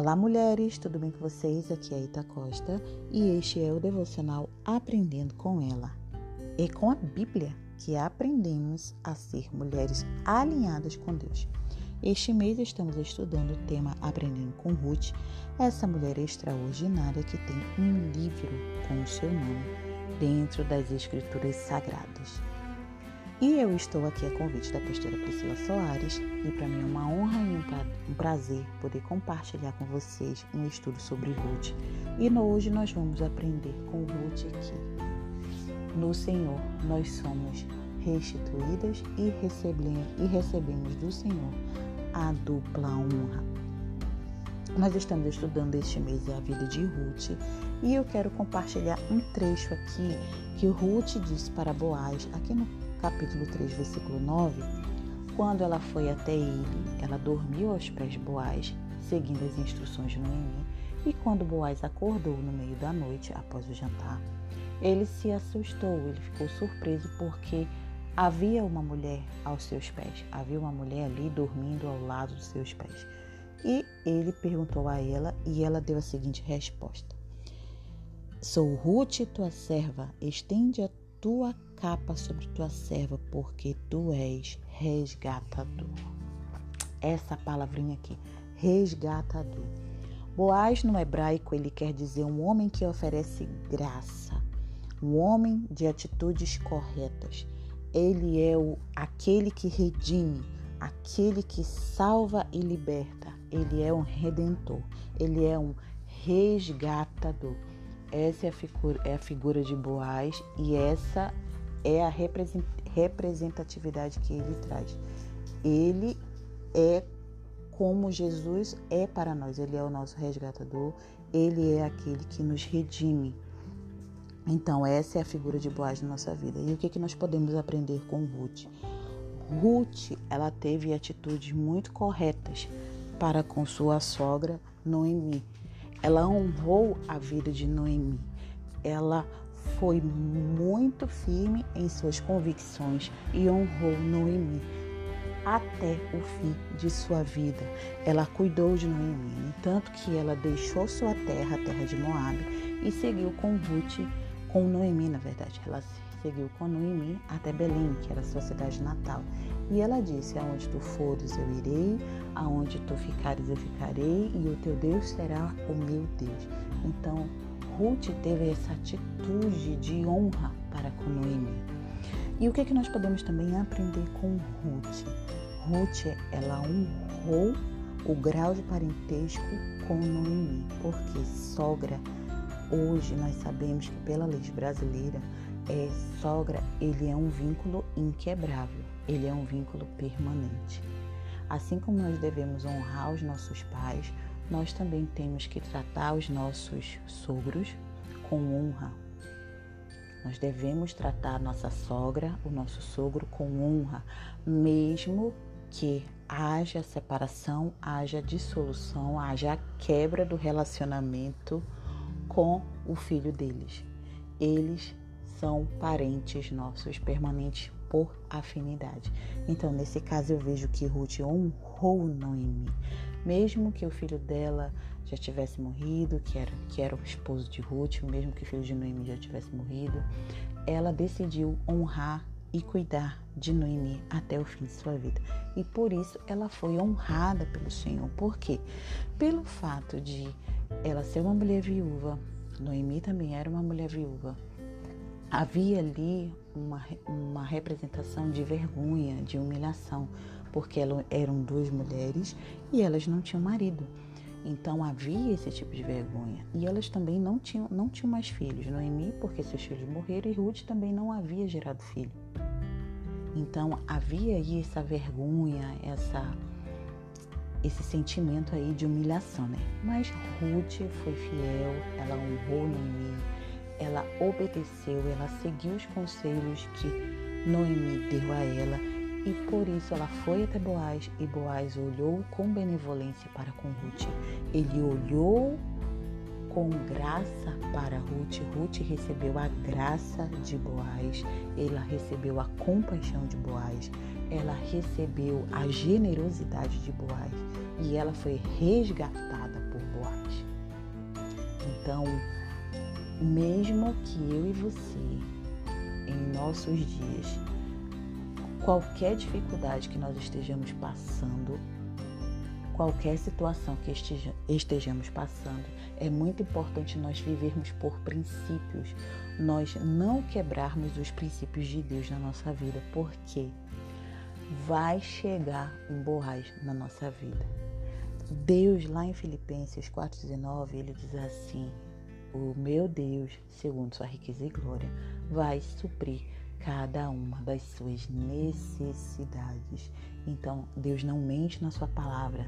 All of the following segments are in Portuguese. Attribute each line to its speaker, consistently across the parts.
Speaker 1: Olá, mulheres, tudo bem com vocês? Aqui é Ita Costa e este é o devocional Aprendendo com Ela. É com a Bíblia que aprendemos a ser mulheres alinhadas com Deus. Este mês estamos estudando o tema Aprendendo com Ruth, essa mulher extraordinária que tem um livro com o seu nome dentro das Escrituras Sagradas. E eu estou aqui a convite da pastora Priscila Soares e para mim é uma honra e um prazer poder compartilhar com vocês um estudo sobre Ruth. E hoje nós vamos aprender com Ruth aqui. No Senhor nós somos restituídas e recebemos, e recebemos do Senhor a dupla honra. Nós estamos estudando este mês a vida de Ruth e eu quero compartilhar um trecho aqui que Ruth disse para Boaz, aqui no capítulo 3, versículo 9, quando ela foi até ele, ela dormiu aos pés de Boaz, seguindo as instruções de Noemi, e quando Boaz acordou no meio da noite, após o jantar, ele se assustou, ele ficou surpreso porque havia uma mulher aos seus pés, havia uma mulher ali dormindo ao lado dos seus pés. E ele perguntou a ela e ela deu a seguinte resposta: Sou Ruth, tua serva, estende a tua capa sobre tua serva, porque tu és resgatador. Essa palavrinha aqui, resgatador. Boaz no hebraico ele quer dizer um homem que oferece graça, um homem de atitudes corretas. Ele é o aquele que redime, aquele que salva e liberta. Ele é um redentor, ele é um resgatador. Essa é a figura, é a figura de Boaz e essa é a representatividade que ele traz. Ele é como Jesus é para nós. Ele é o nosso resgatador, ele é aquele que nos redime. Então, essa é a figura de Boaz na nossa vida. E o que, que nós podemos aprender com Ruth? Ruth, ela teve atitudes muito corretas para com sua sogra Noemi. Ela honrou a vida de Noemi. Ela foi muito firme em suas convicções e honrou Noemi até o fim de sua vida. Ela cuidou de Noemi, tanto que ela deixou sua terra, a terra de Moabe, e seguiu com Ruth, com Noemi, na verdade. Ela seguiu com Noemi até Belém, que era sua cidade natal. E ela disse: Aonde tu fores, eu irei, aonde tu ficares, eu ficarei, e o teu Deus será o meu Deus. Então, Ruth teve essa atitude de honra para com Noemi. E o que, é que nós podemos também aprender com Ruth? Ruth, ela honrou o grau de parentesco com Noemi, porque sogra, hoje nós sabemos que pela lei brasileira, é, sogra, ele é um vínculo inquebrável, ele é um vínculo permanente. Assim como nós devemos honrar os nossos pais, nós também temos que tratar os nossos sogros com honra. Nós devemos tratar nossa sogra, o nosso sogro com honra, mesmo que haja separação, haja dissolução, haja quebra do relacionamento com o filho deles. Eles são parentes nossos permanentes por afinidade. Então, nesse caso, eu vejo que Ruth honrou Noemi, mesmo que o filho dela já tivesse morrido, que era, que era o esposo de Ruth, mesmo que o filho de Noemi já tivesse morrido, ela decidiu honrar e cuidar de Noemi até o fim de sua vida. E por isso ela foi honrada pelo Senhor. Por quê? Pelo fato de ela ser uma mulher viúva, Noemi também era uma mulher viúva, havia ali uma, uma representação de vergonha, de humilhação, porque eram duas mulheres e elas não tinham marido. Então havia esse tipo de vergonha. E elas também não tinham, não tinham mais filhos. Noemi, porque seus filhos morreram, e Ruth também não havia gerado filho. Então havia aí essa vergonha, essa, esse sentimento aí de humilhação, né? Mas Ruth foi fiel, ela honrou Noemi, ela obedeceu, ela seguiu os conselhos que Noemi deu a ela e por isso ela foi até Boaz e Boaz olhou com benevolência para com Ruth. Ele olhou com graça para Ruth. Ruth recebeu a graça de Boaz, ela recebeu a compaixão de Boaz, ela recebeu a generosidade de Boaz e ela foi resgatada por Boaz. Então, mesmo que eu e você, em nossos dias, qualquer dificuldade que nós estejamos passando, qualquer situação que estejamos passando, é muito importante nós vivermos por princípios, nós não quebrarmos os princípios de Deus na nossa vida, porque vai chegar um borraz na nossa vida. Deus, lá em Filipenses 4,19, ele diz assim: O meu Deus, segundo sua riqueza e glória, vai suprir cada uma das suas necessidades. Então, Deus não mente na sua palavra.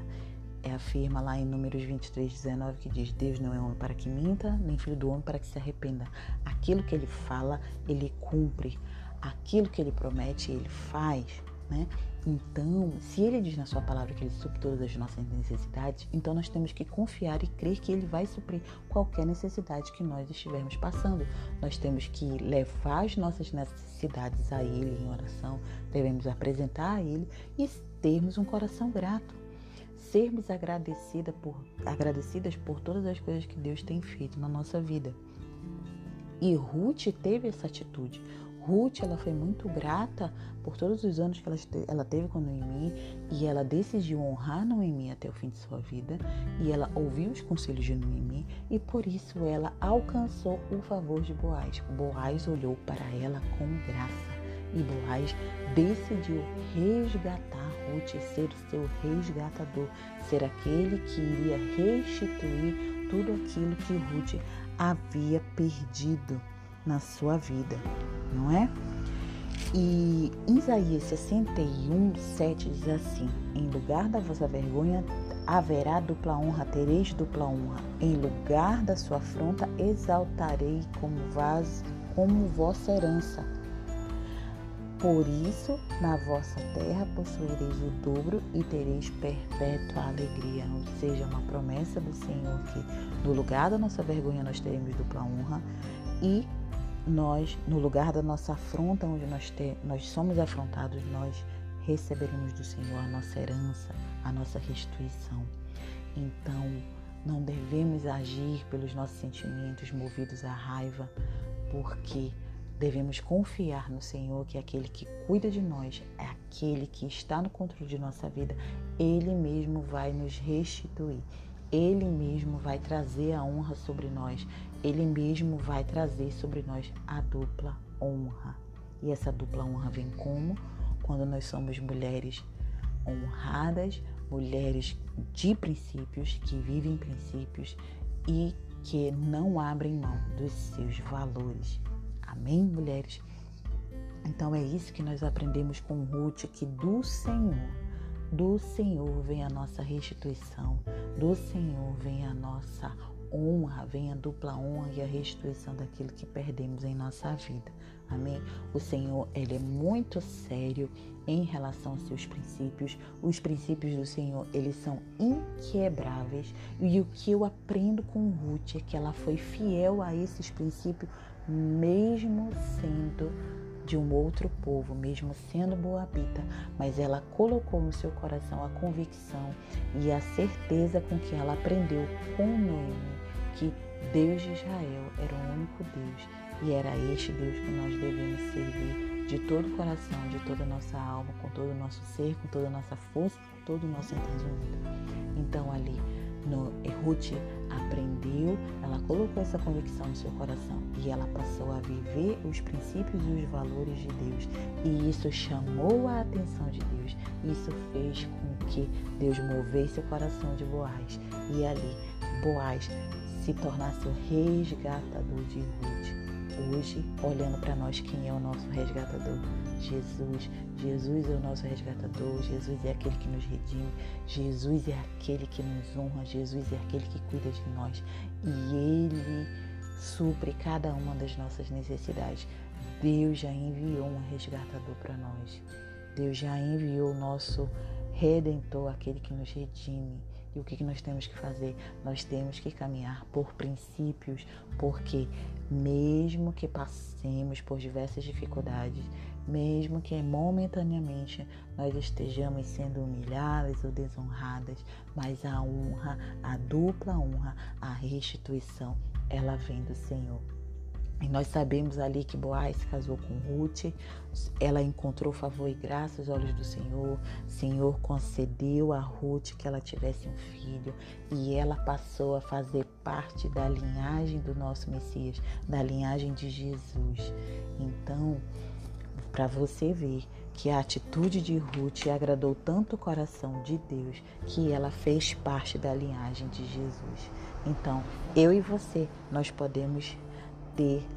Speaker 1: É, afirma lá em Números 23, 19 que diz: Deus não é homem para que minta, nem filho do homem para que se arrependa. Aquilo que ele fala, ele cumpre. Aquilo que ele promete, ele faz. Né? Então, se ele diz na sua palavra que ele supre todas as nossas necessidades, então nós temos que confiar e crer que ele vai suprir qualquer necessidade que nós estivermos passando. Nós temos que levar as nossas necessidades a ele em oração, devemos apresentar a ele e termos um coração grato. Sermos agradecida por, agradecidas por todas as coisas que Deus tem feito na nossa vida. E Ruth teve essa atitude. Ruth, ela foi muito grata por todos os anos que ela, ela teve com Noemi e ela decidiu honrar Noemi até o fim de sua vida e ela ouviu os conselhos de Noemi e por isso ela alcançou o favor de Boaz. Boaz olhou para ela com graça e Boaz decidiu resgatar Ruth, ser o seu resgatador, ser aquele que iria restituir tudo aquilo que Ruth havia perdido na sua vida, não é? E Isaías 61, 7 diz assim: Em lugar da vossa vergonha haverá dupla honra, tereis dupla honra. Em lugar da sua afronta exaltarei como, vaso, como vossa herança. Por isso, na vossa terra possuireis o dobro e tereis perpétua alegria. Ou seja, uma promessa do Senhor que no lugar da nossa vergonha nós teremos dupla honra e nós, no lugar da nossa afronta, onde nós, te, nós somos afrontados, nós receberemos do Senhor a nossa herança, a nossa restituição. Então, não devemos agir pelos nossos sentimentos movidos à raiva, porque devemos confiar no Senhor, que é aquele que cuida de nós, é aquele que está no controle de nossa vida. Ele mesmo vai nos restituir. Ele mesmo vai trazer a honra sobre nós. Ele mesmo vai trazer sobre nós a dupla honra. E essa dupla honra vem como? Quando nós somos mulheres honradas, mulheres de princípios, que vivem princípios e que não abrem mão dos seus valores. Amém, mulheres? Então é isso que nós aprendemos com Ruth, que do Senhor do Senhor vem a nossa restituição, do Senhor vem a nossa honra, vem a dupla honra e a restituição daquilo que perdemos em nossa vida. Amém? O Senhor, ele é muito sério em relação aos seus princípios. Os princípios do Senhor, eles são inquebráveis. E o que eu aprendo com Ruth é que ela foi fiel a esses princípios, mesmo sendo de um outro povo, mesmo sendo Moabita, mas ela colocou no seu coração a convicção e a certeza com que ela aprendeu com Noemi que Deus de Israel era o único Deus e era este Deus que nós devemos servir de todo o coração, de toda a nossa alma, com todo o nosso ser, com toda a nossa força, com todo o nosso entendimento. Então ali no Ruth aprendeu, ela colocou essa convicção no seu coração e ela passou a viver os princípios e os valores de Deus. E isso chamou a atenção de Deus. Isso fez com que Deus movesse o coração de Boaz. E ali, Boaz se tornasse o resgatador de Ruth. Hoje, olhando para nós, quem é o nosso resgatador? Jesus. Jesus é o nosso resgatador, Jesus é aquele que nos redime, Jesus é aquele que nos honra, Jesus é aquele que cuida de nós e Ele supre cada uma das nossas necessidades. Deus já enviou um resgatador para nós. Deus já enviou o nosso redentor, aquele que nos redime. E o que nós temos que fazer? Nós temos que caminhar por princípios, porque mesmo que passemos por diversas dificuldades, mesmo que momentaneamente nós estejamos sendo humilhadas ou desonradas, mas a honra, a dupla honra, a restituição ela vem do Senhor. E nós sabemos ali que Boaz se casou com Ruth, ela encontrou favor e graça aos olhos do Senhor. O Senhor concedeu a Ruth que ela tivesse um filho e ela passou a fazer parte da linhagem do nosso Messias, da linhagem de Jesus. Então, para você ver que a atitude de Ruth agradou tanto o coração de Deus que ela fez parte da linhagem de Jesus. Então, eu e você, nós podemos ter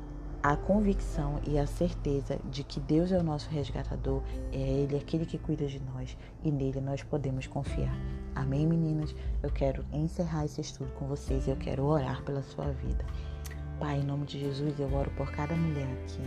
Speaker 1: a convicção e a certeza de que Deus é o nosso resgatador, é Ele aquele que cuida de nós e nele nós podemos confiar. Amém, meninas? Eu quero encerrar esse estudo com vocês e eu quero orar pela sua vida. Pai, em nome de Jesus, eu oro por cada mulher aqui.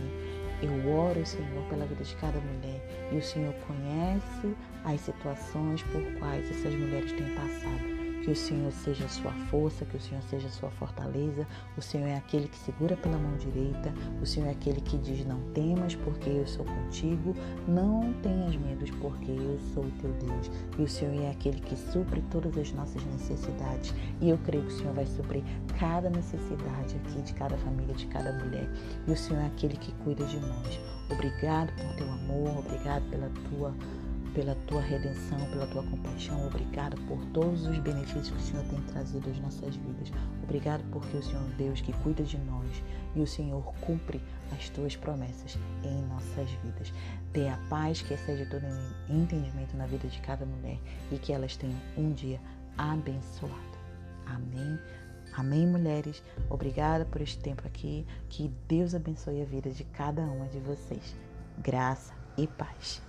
Speaker 1: Eu oro, Senhor, pela vida de cada mulher. E o Senhor conhece as situações por quais essas mulheres têm passado. Que o Senhor seja a sua força, que o Senhor seja a sua fortaleza. O Senhor é aquele que segura pela mão direita. O Senhor é aquele que diz: Não temas, porque eu sou contigo. Não tenhas medos, porque eu sou o teu Deus. E o Senhor é aquele que supre todas as nossas necessidades. E eu creio que o Senhor vai suprir cada necessidade aqui de cada família, de cada mulher. E o Senhor é aquele que cuida de nós. Obrigado por teu amor, obrigado pela tua pela tua redenção, pela tua compaixão. Obrigado por todos os benefícios que o Senhor tem trazido às nossas vidas. Obrigado porque o Senhor é Deus que cuida de nós e o Senhor cumpre as tuas promessas em nossas vidas. Dê a paz que excede todo entendimento na vida de cada mulher e que elas tenham um dia abençoado. Amém. Amém, mulheres. Obrigada por este tempo aqui. Que Deus abençoe a vida de cada uma de vocês. Graça e paz.